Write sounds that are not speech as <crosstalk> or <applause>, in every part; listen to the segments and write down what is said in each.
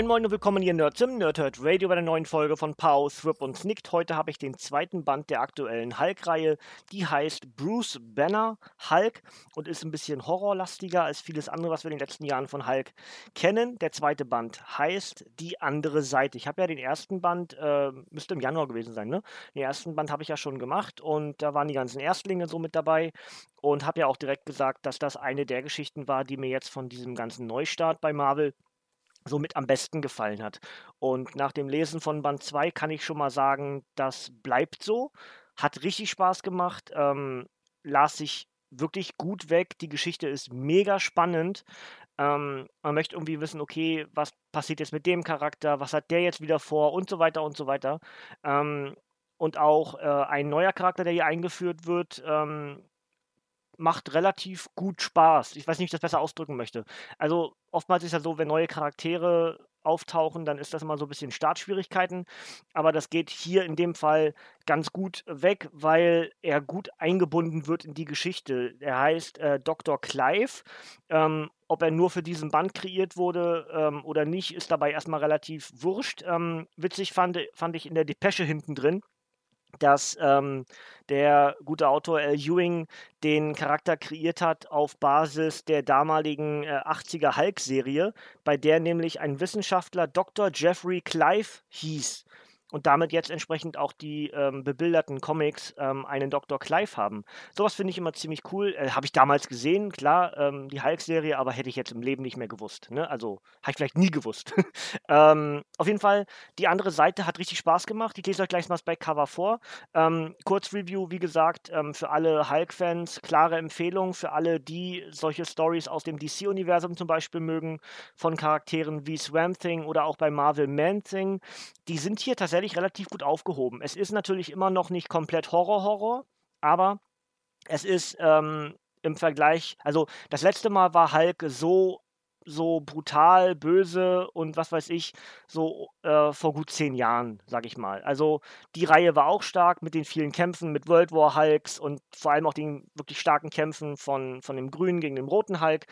Moin Moin und willkommen hier Nerdsim, Nerdhurt Radio bei der neuen Folge von Pow, Thrip und Snicked. Heute habe ich den zweiten Band der aktuellen Hulk-Reihe. Die heißt Bruce Banner Hulk und ist ein bisschen horrorlastiger als vieles andere, was wir in den letzten Jahren von Hulk kennen. Der zweite Band heißt Die andere Seite. Ich habe ja den ersten Band, äh, müsste im Januar gewesen sein, ne? Den ersten Band habe ich ja schon gemacht und da waren die ganzen Erstlinge so mit dabei und habe ja auch direkt gesagt, dass das eine der Geschichten war, die mir jetzt von diesem ganzen Neustart bei Marvel somit am besten gefallen hat. Und nach dem Lesen von Band 2 kann ich schon mal sagen, das bleibt so. Hat richtig Spaß gemacht, ähm, las sich wirklich gut weg. Die Geschichte ist mega spannend. Ähm, man möchte irgendwie wissen, okay, was passiert jetzt mit dem Charakter, was hat der jetzt wieder vor und so weiter und so weiter. Ähm, und auch äh, ein neuer Charakter, der hier eingeführt wird, ähm, macht relativ gut Spaß. Ich weiß nicht, wie ich das besser ausdrücken möchte. Also oftmals ist ja so, wenn neue Charaktere auftauchen, dann ist das immer so ein bisschen Startschwierigkeiten. Aber das geht hier in dem Fall ganz gut weg, weil er gut eingebunden wird in die Geschichte. Er heißt äh, Dr. Clive. Ähm, ob er nur für diesen Band kreiert wurde ähm, oder nicht, ist dabei erstmal relativ wurscht. Ähm, witzig fand, fand ich in der Depesche hinten drin dass ähm, der gute Autor Al Ewing den Charakter kreiert hat auf Basis der damaligen äh, 80er Hulk-Serie, bei der nämlich ein Wissenschaftler Dr. Jeffrey Clive hieß und damit jetzt entsprechend auch die ähm, bebilderten Comics ähm, einen Dr. Clive haben. Sowas finde ich immer ziemlich cool. Äh, habe ich damals gesehen, klar, ähm, die Hulk-Serie, aber hätte ich jetzt im Leben nicht mehr gewusst. Ne? Also habe ich vielleicht nie gewusst. <laughs> Ähm, auf jeden Fall, die andere Seite hat richtig Spaß gemacht. Ich lese euch gleich mal das Backcover vor. Ähm, Kurzreview, wie gesagt, ähm, für alle Hulk-Fans, klare Empfehlung für alle, die solche Stories aus dem DC-Universum zum Beispiel mögen, von Charakteren wie Swamp Thing oder auch bei Marvel Man-Thing. Die sind hier tatsächlich tatsächlich relativ gut aufgehoben. Es ist natürlich immer noch nicht komplett Horror-Horror, aber es ist ähm, im Vergleich, also das letzte Mal war Hulk so so brutal, böse und was weiß ich, so äh, vor gut zehn Jahren, sag ich mal. Also die Reihe war auch stark mit den vielen Kämpfen, mit World War Hulks und vor allem auch den wirklich starken Kämpfen von, von dem grünen gegen den roten Hulk.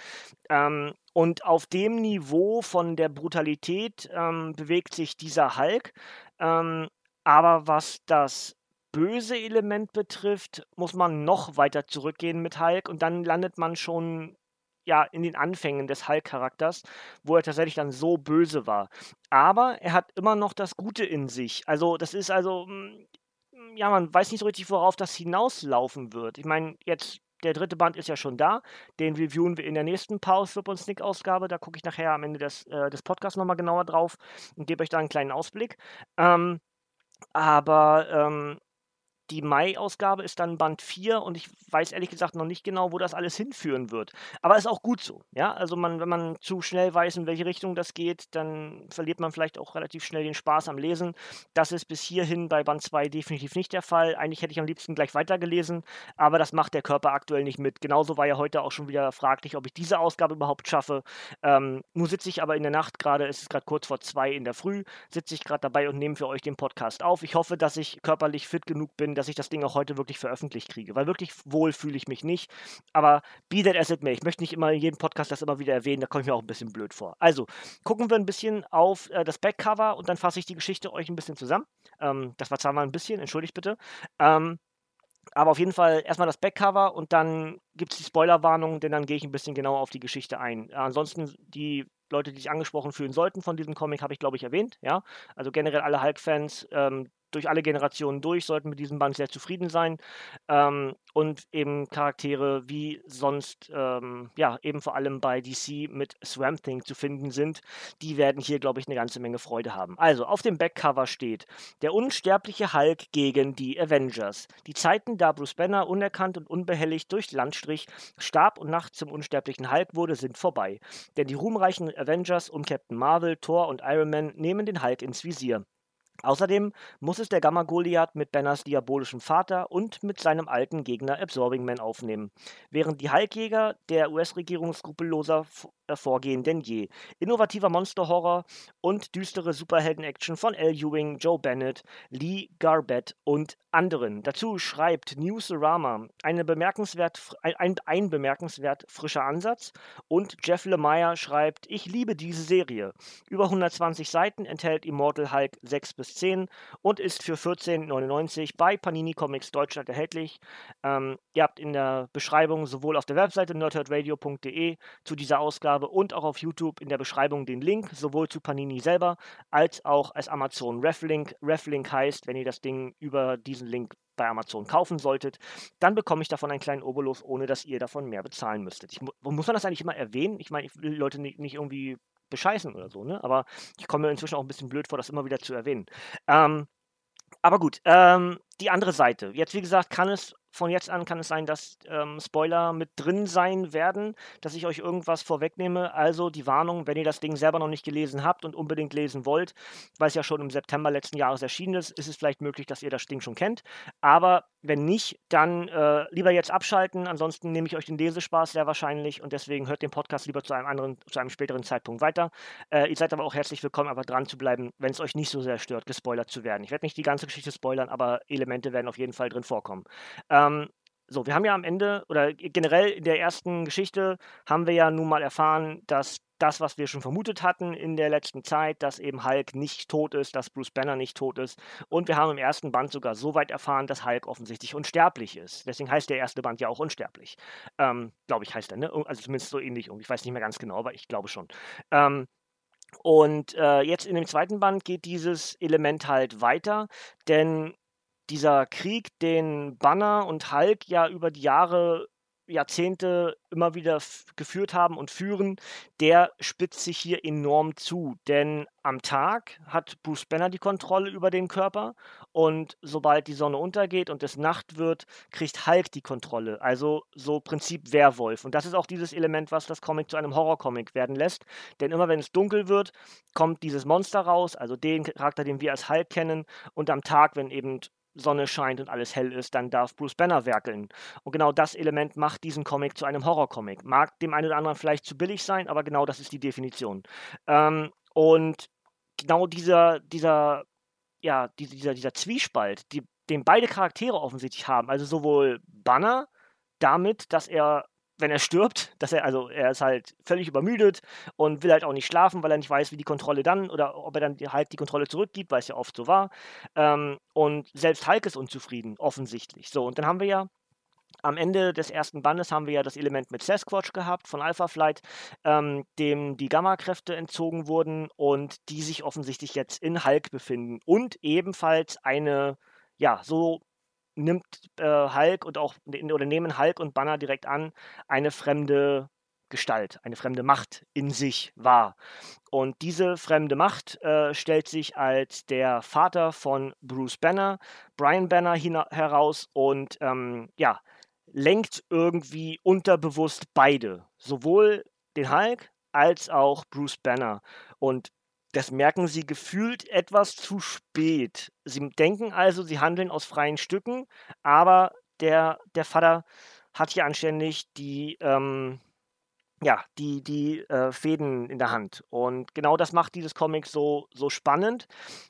Ähm, und auf dem Niveau von der Brutalität ähm, bewegt sich dieser Hulk. Ähm, aber was das böse Element betrifft, muss man noch weiter zurückgehen mit Hulk und dann landet man schon ja in den Anfängen des Hulk-Charakters, wo er tatsächlich dann so böse war. Aber er hat immer noch das Gute in sich. Also das ist also hm, ja, man weiß nicht so richtig, worauf das hinauslaufen wird. Ich meine, jetzt der dritte Band ist ja schon da. Den reviewen wir in der nächsten Pause Flip und Snick Ausgabe. Da gucke ich nachher am Ende des, äh, des Podcasts nochmal genauer drauf und gebe euch da einen kleinen Ausblick. Ähm, aber ähm, die Mai-Ausgabe ist dann Band 4 und ich weiß ehrlich gesagt noch nicht genau, wo das alles hinführen wird. Aber ist auch gut so. Ja, also man, wenn man zu schnell weiß, in welche Richtung das geht, dann verliert man vielleicht auch relativ schnell den Spaß am Lesen. Das ist bis hierhin bei Band 2 definitiv nicht der Fall. Eigentlich hätte ich am liebsten gleich weitergelesen, aber das macht der Körper aktuell nicht mit. Genauso war ja heute auch schon wieder fraglich, ob ich diese Ausgabe überhaupt schaffe. Ähm, nun sitze ich aber in der Nacht gerade, es ist gerade kurz vor zwei in der Früh, sitze ich gerade dabei und nehme für euch den Podcast auf. Ich hoffe, dass ich körperlich fit genug bin, dass ich das Ding auch heute wirklich veröffentlicht kriege, weil wirklich wohl fühle ich mich nicht. Aber be that as it may, ich möchte nicht immer in jedem Podcast das immer wieder erwähnen, da komme ich mir auch ein bisschen blöd vor. Also, gucken wir ein bisschen auf äh, das Backcover und dann fasse ich die Geschichte euch ein bisschen zusammen. Ähm, das war zwar mal ein bisschen, entschuldigt bitte. Ähm, aber auf jeden Fall erstmal das Backcover und dann gibt es die Spoilerwarnung, denn dann gehe ich ein bisschen genauer auf die Geschichte ein. Äh, ansonsten die Leute, die sich angesprochen fühlen sollten von diesem Comic, habe ich, glaube ich, erwähnt. Ja? Also generell alle Hulk-Fans, ähm, durch alle Generationen durch, sollten mit diesem Band sehr zufrieden sein. Ähm, und eben Charaktere wie sonst, ähm, ja, eben vor allem bei DC mit Swamp Thing zu finden sind, die werden hier, glaube ich, eine ganze Menge Freude haben. Also, auf dem Backcover steht der unsterbliche Hulk gegen die Avengers. Die Zeiten, da Bruce Banner unerkannt und unbehelligt durch Landstrich starb und nachts zum unsterblichen Hulk wurde, sind vorbei. Denn die ruhmreichen Avengers um Captain Marvel, Thor und Iron Man nehmen den Hulk ins Visier. Außerdem muss es der Gamma-Goliath mit Banners diabolischem Vater und mit seinem alten Gegner Absorbing Man aufnehmen, während die Hulkjäger der US-Regierung skrupelloser äh, vorgehen denn je. Innovativer Monster-Horror und düstere Superhelden-Action von L. Ewing, Joe Bennett, Lee Garbett und anderen. Dazu schreibt Newsarama eine bemerkenswert, ein, ein bemerkenswert frischer Ansatz und Jeff Lemire schreibt, ich liebe diese Serie. Über 120 Seiten enthält Immortal Hulk 6 bis 10 und ist für 14,99 bei Panini Comics Deutschland erhältlich. Ähm, ihr habt in der Beschreibung sowohl auf der Webseite nerdherdradio.de zu dieser Ausgabe habe und auch auf YouTube in der Beschreibung den Link, sowohl zu Panini selber als auch als Amazon Reflink. Reflink heißt, wenn ihr das Ding über diesen Link bei Amazon kaufen solltet, dann bekomme ich davon einen kleinen Obolus, ohne dass ihr davon mehr bezahlen müsstet. Ich, muss man das eigentlich immer erwähnen? Ich meine, ich will Leute nicht, nicht irgendwie bescheißen oder so, ne? Aber ich komme mir inzwischen auch ein bisschen blöd vor, das immer wieder zu erwähnen. Ähm, aber gut, ähm, die andere Seite. Jetzt, wie gesagt, kann es von jetzt an kann es sein, dass ähm, Spoiler mit drin sein werden, dass ich euch irgendwas vorwegnehme. Also die Warnung, wenn ihr das Ding selber noch nicht gelesen habt und unbedingt lesen wollt, weil es ja schon im September letzten Jahres erschienen ist, ist es vielleicht möglich, dass ihr das Ding schon kennt. Aber wenn nicht, dann äh, lieber jetzt abschalten. Ansonsten nehme ich euch den Lesespaß sehr wahrscheinlich und deswegen hört den Podcast lieber zu einem anderen, zu einem späteren Zeitpunkt weiter. Äh, ihr seid aber auch herzlich willkommen, einfach dran zu bleiben, wenn es euch nicht so sehr stört, gespoilert zu werden. Ich werde nicht die ganze Geschichte spoilern, aber Elemente werden auf jeden Fall drin vorkommen. Ähm, so, wir haben ja am Ende oder generell in der ersten Geschichte haben wir ja nun mal erfahren, dass das, was wir schon vermutet hatten in der letzten Zeit, dass eben Hulk nicht tot ist, dass Bruce Banner nicht tot ist. Und wir haben im ersten Band sogar so weit erfahren, dass Hulk offensichtlich unsterblich ist. Deswegen heißt der erste Band ja auch unsterblich. Ähm, glaube ich, heißt er, ne? Also zumindest so ähnlich. Ich weiß nicht mehr ganz genau, aber ich glaube schon. Ähm, und äh, jetzt in dem zweiten Band geht dieses Element halt weiter, denn dieser Krieg, den Banner und Hulk ja über die Jahre, Jahrzehnte immer wieder geführt haben und führen, der spitzt sich hier enorm zu. Denn am Tag hat Bruce Banner die Kontrolle über den Körper und sobald die Sonne untergeht und es Nacht wird, kriegt Hulk die Kontrolle. Also so Prinzip Werwolf. Und das ist auch dieses Element, was das Comic zu einem Horrorcomic werden lässt. Denn immer wenn es dunkel wird, kommt dieses Monster raus, also den Charakter, den wir als Hulk kennen. Und am Tag, wenn eben Sonne scheint und alles hell ist, dann darf Bruce Banner werkeln. Und genau das Element macht diesen Comic zu einem Horrorcomic. Mag dem einen oder anderen vielleicht zu billig sein, aber genau das ist die Definition. Ähm, und genau dieser, dieser, ja, dieser, dieser Zwiespalt, die, den beide Charaktere offensichtlich haben, also sowohl Banner damit, dass er wenn er stirbt, dass er, also er ist halt völlig übermüdet und will halt auch nicht schlafen, weil er nicht weiß, wie die Kontrolle dann oder ob er dann halt die Kontrolle zurückgibt, weil es ja oft so war. Ähm, und selbst Hulk ist unzufrieden, offensichtlich. So, und dann haben wir ja am Ende des ersten Bandes haben wir ja das Element mit Sasquatch gehabt von Alpha Flight, ähm, dem die Gamma-Kräfte entzogen wurden und die sich offensichtlich jetzt in Hulk befinden und ebenfalls eine, ja, so nimmt äh, Hulk und auch oder nehmen Hulk und Banner direkt an eine fremde Gestalt, eine fremde Macht in sich wahr. Und diese fremde Macht äh, stellt sich als der Vater von Bruce Banner, Brian Banner heraus und ähm, ja, lenkt irgendwie unterbewusst beide, sowohl den Hulk als auch Bruce Banner. Und das merken sie gefühlt etwas zu spät. Sie denken also, sie handeln aus freien Stücken, aber der, der Vater hat hier anständig die, ähm, ja, die, die äh, Fäden in der Hand. Und genau das macht dieses Comic so, so spannend,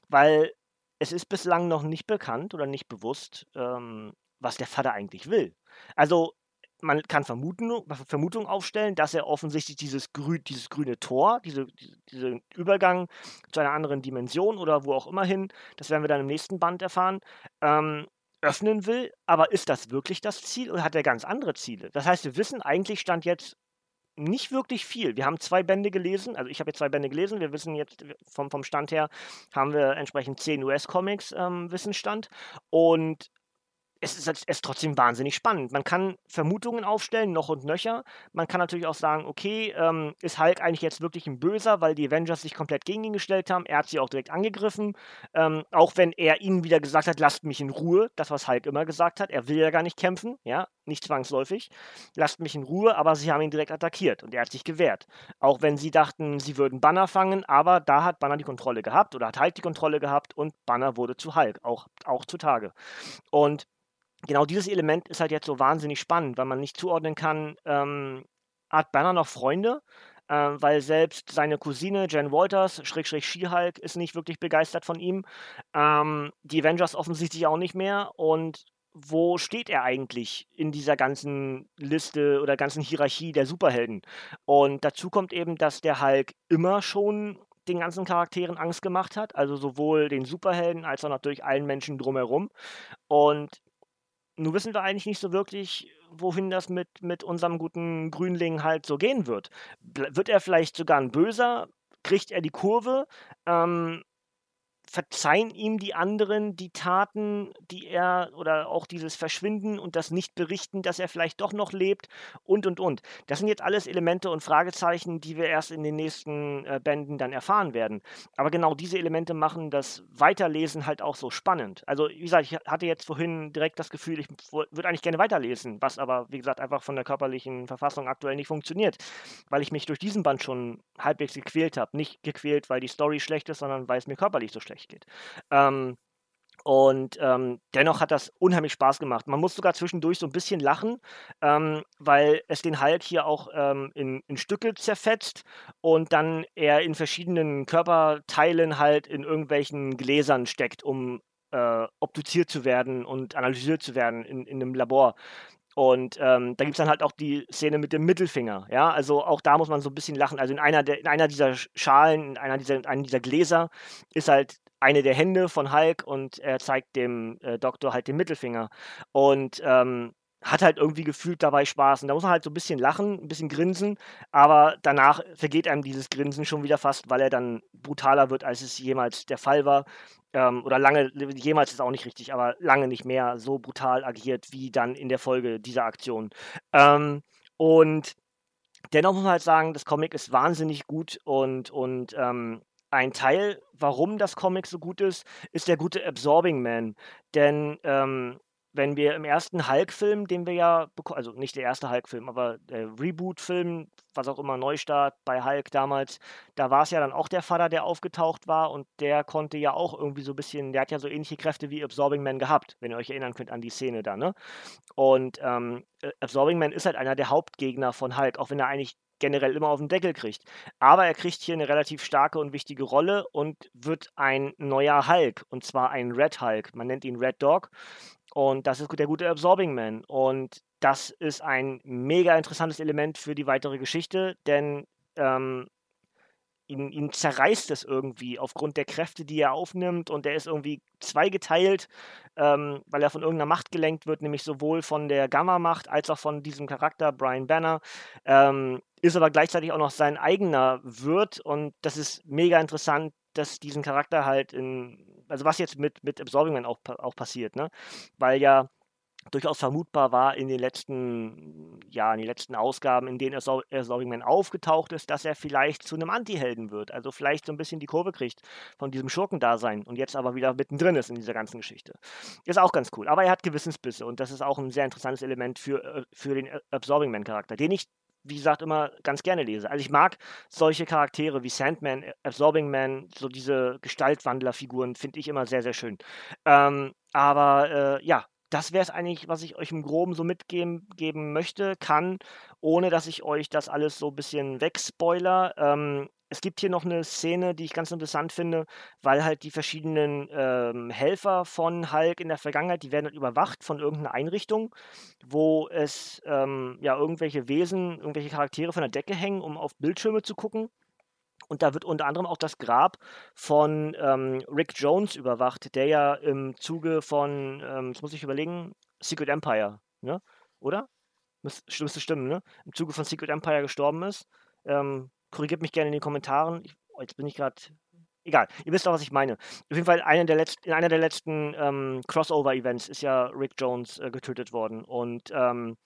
weil es ist bislang noch nicht bekannt oder nicht bewusst, ähm, was der Vater eigentlich will. Also man kann Vermutungen aufstellen, dass er offensichtlich dieses, grü dieses grüne Tor, diese, diesen Übergang zu einer anderen Dimension oder wo auch immer hin, das werden wir dann im nächsten Band erfahren, ähm, öffnen will. Aber ist das wirklich das Ziel oder hat er ganz andere Ziele? Das heißt, wir wissen eigentlich, stand jetzt nicht wirklich viel. Wir haben zwei Bände gelesen, also ich habe jetzt zwei Bände gelesen. Wir wissen jetzt vom, vom Stand her, haben wir entsprechend 10 US-Comics ähm, Wissensstand. Und es ist, es ist trotzdem wahnsinnig spannend. Man kann Vermutungen aufstellen, noch und nöcher. Man kann natürlich auch sagen, okay, ähm, ist Hulk eigentlich jetzt wirklich ein Böser, weil die Avengers sich komplett gegen ihn gestellt haben. Er hat sie auch direkt angegriffen. Ähm, auch wenn er ihnen wieder gesagt hat, lasst mich in Ruhe. Das, was Hulk immer gesagt hat. Er will ja gar nicht kämpfen, ja, nicht zwangsläufig. Lasst mich in Ruhe, aber sie haben ihn direkt attackiert und er hat sich gewehrt. Auch wenn sie dachten, sie würden Banner fangen, aber da hat Banner die Kontrolle gehabt oder hat Hulk die Kontrolle gehabt und Banner wurde zu Hulk, auch, auch zutage. Und genau dieses Element ist halt jetzt so wahnsinnig spannend, weil man nicht zuordnen kann, ähm, hat Banner noch Freunde? Ähm, weil selbst seine Cousine Jen Walters, Schrägstrich She-Hulk, ist nicht wirklich begeistert von ihm. Ähm, die Avengers offensichtlich auch nicht mehr. Und wo steht er eigentlich in dieser ganzen Liste oder ganzen Hierarchie der Superhelden? Und dazu kommt eben, dass der Hulk immer schon den ganzen Charakteren Angst gemacht hat, also sowohl den Superhelden als auch natürlich allen Menschen drumherum. Und nun wissen wir eigentlich nicht so wirklich, wohin das mit, mit unserem guten Grünling halt so gehen wird. Wird er vielleicht sogar ein Böser? Kriegt er die Kurve? Ähm, verzeihen ihm die anderen die Taten, die er oder auch dieses Verschwinden und das Nicht-Berichten, dass er vielleicht doch noch lebt und und und. Das sind jetzt alles Elemente und Fragezeichen, die wir erst in den nächsten äh, Bänden dann erfahren werden. Aber genau diese Elemente machen das Weiterlesen halt auch so spannend. Also, wie gesagt, ich hatte jetzt vorhin direkt das Gefühl, ich würde eigentlich gerne weiterlesen, was aber, wie gesagt, einfach von der körperlichen Verfassung aktuell nicht funktioniert, weil ich mich durch diesen Band schon halbwegs gequält habe. Nicht gequält, weil die Story schlecht ist, sondern weil es mir körperlich so schlecht schlecht geht. Ähm, und ähm, dennoch hat das unheimlich Spaß gemacht. Man muss sogar zwischendurch so ein bisschen lachen, ähm, weil es den Hulk hier auch ähm, in, in, Stücke zerfetzt und dann er in verschiedenen Körperteilen halt in irgendwelchen Gläsern steckt, um äh, obduziert zu werden und analysiert zu werden in, in einem Labor. Und ähm, da gibt es dann halt auch die Szene mit dem Mittelfinger. Ja, also auch da muss man so ein bisschen lachen. Also in einer, der, in einer dieser Schalen, in einer dieser, in einer dieser Gläser ist halt eine der Hände von Hulk und er zeigt dem äh, Doktor halt den Mittelfinger. Und ähm, hat halt irgendwie gefühlt dabei Spaß. Und da muss man halt so ein bisschen lachen, ein bisschen grinsen, aber danach vergeht einem dieses Grinsen schon wieder fast, weil er dann brutaler wird, als es jemals der Fall war. Ähm, oder lange, jemals ist auch nicht richtig, aber lange nicht mehr so brutal agiert wie dann in der Folge dieser Aktion. Ähm, und dennoch muss man halt sagen, das Comic ist wahnsinnig gut und, und ähm, ein Teil, warum das Comic so gut ist, ist der gute Absorbing Man. Denn ähm, wenn wir im ersten Hulk-Film, den wir ja, also nicht der erste Hulk-Film, aber der Reboot-Film, was auch immer, Neustart bei Hulk damals, da war es ja dann auch der Vater, der aufgetaucht war und der konnte ja auch irgendwie so ein bisschen, der hat ja so ähnliche Kräfte wie Absorbing Man gehabt, wenn ihr euch erinnern könnt an die Szene da, ne? Und ähm, Absorbing Man ist halt einer der Hauptgegner von Hulk, auch wenn er eigentlich generell immer auf den Deckel kriegt. Aber er kriegt hier eine relativ starke und wichtige Rolle und wird ein neuer Hulk, und zwar ein Red Hulk. Man nennt ihn Red Dog. Und das ist der gute Absorbing Man. Und das ist ein mega interessantes Element für die weitere Geschichte, denn ähm, ihn, ihn zerreißt es irgendwie aufgrund der Kräfte, die er aufnimmt und er ist irgendwie zweigeteilt, ähm, weil er von irgendeiner Macht gelenkt wird, nämlich sowohl von der Gamma-Macht als auch von diesem Charakter Brian Banner, ähm, ist aber gleichzeitig auch noch sein eigener Wirt und das ist mega interessant, dass diesen Charakter halt in, also was jetzt mit, mit Absorbing Man auch, auch passiert, ne? Weil ja durchaus vermutbar war in den letzten, ja, in den letzten Ausgaben, in denen Absorbing Man aufgetaucht ist, dass er vielleicht zu einem Anti-Helden wird. Also vielleicht so ein bisschen die Kurve kriegt von diesem Schurkendasein und jetzt aber wieder mittendrin ist in dieser ganzen Geschichte. Ist auch ganz cool. Aber er hat Gewissensbisse und das ist auch ein sehr interessantes Element für, äh, für den Absorbing Man-Charakter, den ich wie gesagt, immer ganz gerne lese. Also ich mag solche Charaktere wie Sandman, Absorbing Man, so diese Gestaltwandlerfiguren finde ich immer sehr, sehr schön. Ähm, aber äh, ja, das wäre es eigentlich, was ich euch im Groben so mitgeben geben möchte, kann, ohne dass ich euch das alles so ein bisschen wegspoiler. Ähm, es gibt hier noch eine Szene, die ich ganz interessant finde, weil halt die verschiedenen ähm, Helfer von Hulk in der Vergangenheit, die werden halt überwacht von irgendeiner Einrichtung, wo es ja irgendwelche Wesen, irgendwelche Charaktere von der Decke hängen, um auf Bildschirme zu gucken. Und da wird unter anderem auch das Grab von ähm, Rick Jones überwacht, der ja im Zuge von, ähm, jetzt muss ich überlegen, Secret Empire, ne? oder? müsste, stimmen, ne? Im Zuge von Secret Empire gestorben ist. Ähm, korrigiert mich gerne in den Kommentaren. Ich, oh, jetzt bin ich gerade. Egal, ihr wisst doch, was ich meine. Auf jeden Fall, einer der letzten, in einer der letzten ähm, Crossover-Events ist ja Rick Jones äh, getötet worden. Und ähm,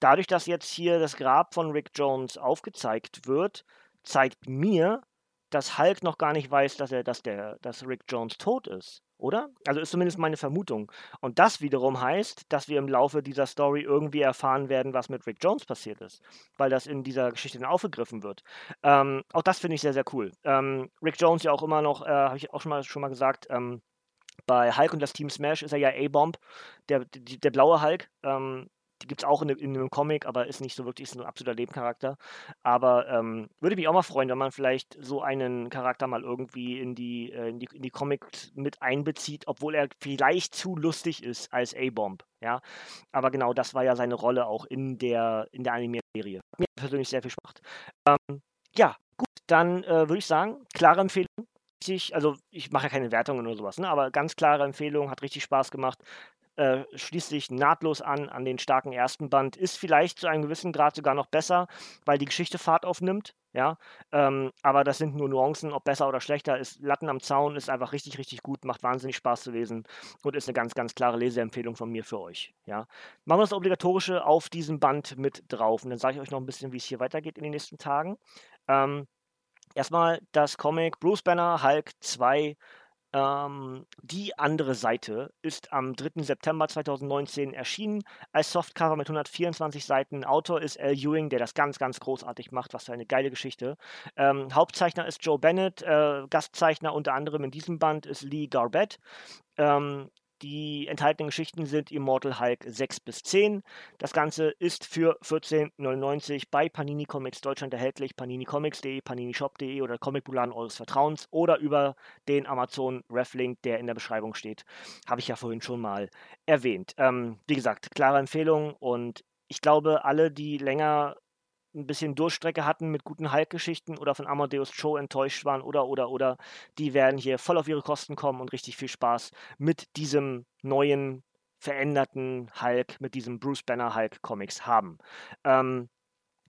dadurch, dass jetzt hier das Grab von Rick Jones aufgezeigt wird, zeigt mir, dass Hulk noch gar nicht weiß, dass er, dass der, dass Rick Jones tot ist, oder? Also ist zumindest meine Vermutung. Und das wiederum heißt, dass wir im Laufe dieser Story irgendwie erfahren werden, was mit Rick Jones passiert ist, weil das in dieser Geschichte dann aufgegriffen wird. Ähm, auch das finde ich sehr, sehr cool. Ähm, Rick Jones ja auch immer noch, äh, habe ich auch schon mal, schon mal gesagt, ähm, bei Hulk und das Team Smash ist er ja A-Bomb, der, der, der blaue Hulk. Ähm, die gibt es auch in, in, einem Comic, aber ist nicht so wirklich ist ein absoluter Nebencharakter. Aber ähm, würde mich auch mal freuen, wenn man vielleicht so einen Charakter mal irgendwie in die, äh, in die, in die Comics mit einbezieht, obwohl er vielleicht zu lustig ist als A-Bomb. Ja, aber genau das war ja seine Rolle auch in der, in der Anime-Serie. Mir persönlich sehr viel Spaß. Ähm, ja, gut, dann äh, würde ich sagen, klare Empfehlung. also ich mache ja keine Wertungen oder sowas, ne? aber ganz klare Empfehlung, hat richtig Spaß gemacht äh, schließt sich nahtlos an an den starken ersten Band, ist vielleicht zu einem gewissen Grad sogar noch besser, weil die Geschichte Fahrt aufnimmt. Ja, ähm, aber das sind nur Nuancen, ob besser oder schlechter ist. Latten am Zaun ist einfach richtig, richtig gut, macht wahnsinnig Spaß zu lesen und ist eine ganz, ganz klare Leseempfehlung von mir für euch. Ja, machen wir das Obligatorische auf diesem Band mit drauf und dann sage ich euch noch ein bisschen, wie es hier weitergeht in den nächsten Tagen. Ähm, erstmal das Comic Bruce Banner Hulk 2 ähm, die andere Seite ist am 3. September 2019 erschienen als Softcover mit 124 Seiten. Autor ist Al Ewing, der das ganz, ganz großartig macht. Was für eine geile Geschichte. Ähm, Hauptzeichner ist Joe Bennett. Äh, Gastzeichner unter anderem in diesem Band ist Lee Garbett. Ähm, die enthaltenen Geschichten sind Immortal Hulk 6 bis 10. Das Ganze ist für 14,99 bei Panini Comics Deutschland erhältlich. paninicomics.de, paninishop.de oder Comicbuladen eures Vertrauens oder über den Amazon Reflink, der in der Beschreibung steht. Habe ich ja vorhin schon mal erwähnt. Ähm, wie gesagt, klare Empfehlung und ich glaube, alle, die länger ein bisschen Durchstrecke hatten mit guten Hulk-Geschichten oder von Amadeus Cho enttäuscht waren oder, oder, oder, die werden hier voll auf ihre Kosten kommen und richtig viel Spaß mit diesem neuen, veränderten Hulk, mit diesem Bruce Banner Hulk-Comics haben. Ähm,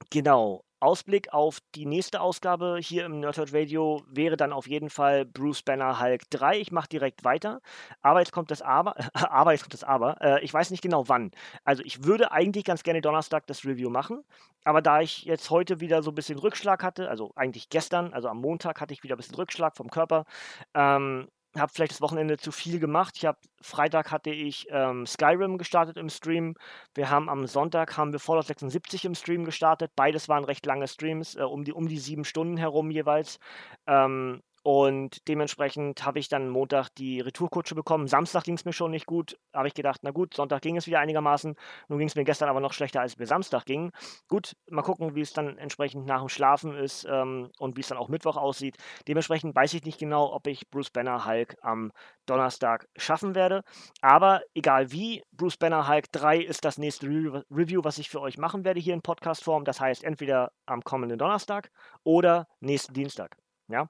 genau. Ausblick auf die nächste Ausgabe hier im Nerdhurt Radio wäre dann auf jeden Fall Bruce Banner Hulk 3. Ich mache direkt weiter. Aber jetzt kommt das Aber. <laughs> aber jetzt kommt das Aber. Äh, ich weiß nicht genau wann. Also ich würde eigentlich ganz gerne Donnerstag das Review machen. Aber da ich jetzt heute wieder so ein bisschen Rückschlag hatte, also eigentlich gestern, also am Montag hatte ich wieder ein bisschen Rückschlag vom Körper, ähm, habe vielleicht das Wochenende zu viel gemacht. Ich habe Freitag hatte ich ähm, Skyrim gestartet im Stream. Wir haben am Sonntag haben wir Fallout 76 im Stream gestartet. Beides waren recht lange Streams, äh, um die um die sieben Stunden herum jeweils. Ähm, und dementsprechend habe ich dann Montag die Retourkutsche bekommen. Samstag ging es mir schon nicht gut. Habe ich gedacht, na gut, Sonntag ging es wieder einigermaßen. Nun ging es mir gestern aber noch schlechter, als es mir Samstag ging. Gut, mal gucken, wie es dann entsprechend nach dem Schlafen ist ähm, und wie es dann auch Mittwoch aussieht. Dementsprechend weiß ich nicht genau, ob ich Bruce Banner Hulk am Donnerstag schaffen werde. Aber egal wie, Bruce Banner Hulk 3 ist das nächste Re Review, was ich für euch machen werde hier in Podcast-Form. Das heißt entweder am kommenden Donnerstag oder nächsten Dienstag. Ja,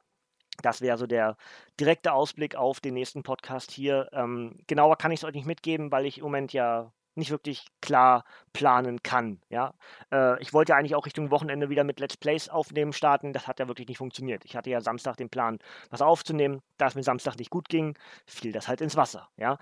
das wäre so der direkte Ausblick auf den nächsten Podcast hier. Ähm, genauer kann ich es euch nicht mitgeben, weil ich im Moment ja nicht wirklich klar planen kann. Ja? Äh, ich wollte ja eigentlich auch Richtung Wochenende wieder mit Let's Plays aufnehmen starten. Das hat ja wirklich nicht funktioniert. Ich hatte ja Samstag den Plan, was aufzunehmen. Da es mir Samstag nicht gut ging, fiel das halt ins Wasser. Ja?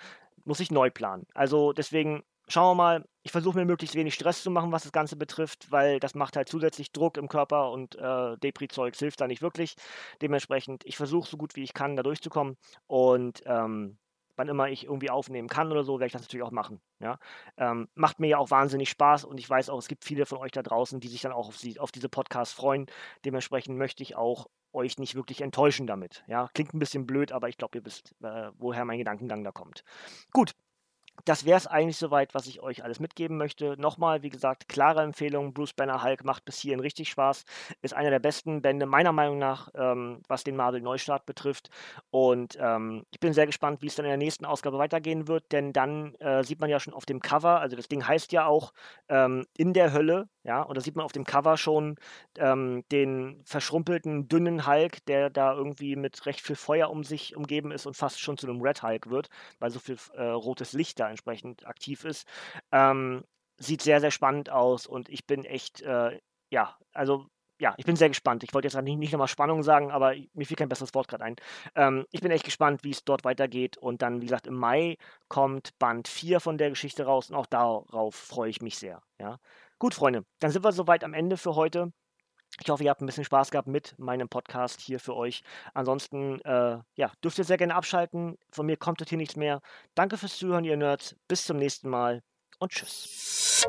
Muss ich neu planen. Also deswegen schauen wir mal. Ich versuche mir möglichst wenig Stress zu machen, was das Ganze betrifft, weil das macht halt zusätzlich Druck im Körper und äh, Depri-Zeugs hilft da nicht wirklich. Dementsprechend, ich versuche so gut wie ich kann, da durchzukommen und ähm, wann immer ich irgendwie aufnehmen kann oder so, werde ich das natürlich auch machen. Ja? Ähm, macht mir ja auch wahnsinnig Spaß und ich weiß auch, es gibt viele von euch da draußen, die sich dann auch auf, sie, auf diese Podcasts freuen. Dementsprechend möchte ich auch euch nicht wirklich enttäuschen damit. Ja? Klingt ein bisschen blöd, aber ich glaube, ihr wisst, äh, woher mein Gedankengang da kommt. Gut, das wäre es eigentlich soweit, was ich euch alles mitgeben möchte. Nochmal, wie gesagt, klare Empfehlung. Bruce Banner Hulk macht bis hierhin richtig Spaß. Ist einer der besten Bände meiner Meinung nach, ähm, was den Marvel Neustart betrifft. Und ähm, ich bin sehr gespannt, wie es dann in der nächsten Ausgabe weitergehen wird, denn dann äh, sieht man ja schon auf dem Cover, also das Ding heißt ja auch ähm, in der Hölle, ja, und da sieht man auf dem Cover schon ähm, den verschrumpelten, dünnen Hulk, der da irgendwie mit recht viel Feuer um sich umgeben ist und fast schon zu einem Red Hulk wird, weil so viel äh, rotes Licht da entsprechend aktiv ist. Ähm, sieht sehr, sehr spannend aus und ich bin echt, äh, ja, also ja, ich bin sehr gespannt. Ich wollte jetzt nicht, nicht nochmal Spannung sagen, aber mir fiel kein besseres Wort gerade ein. Ähm, ich bin echt gespannt, wie es dort weitergeht. Und dann, wie gesagt, im Mai kommt Band 4 von der Geschichte raus und auch darauf freue ich mich sehr. Ja. Gut, Freunde, dann sind wir soweit am Ende für heute. Ich hoffe, ihr habt ein bisschen Spaß gehabt mit meinem Podcast hier für euch. Ansonsten, äh, ja, dürft ihr sehr gerne abschalten. Von mir kommt hier nichts mehr. Danke fürs Zuhören, ihr Nerds. Bis zum nächsten Mal und tschüss.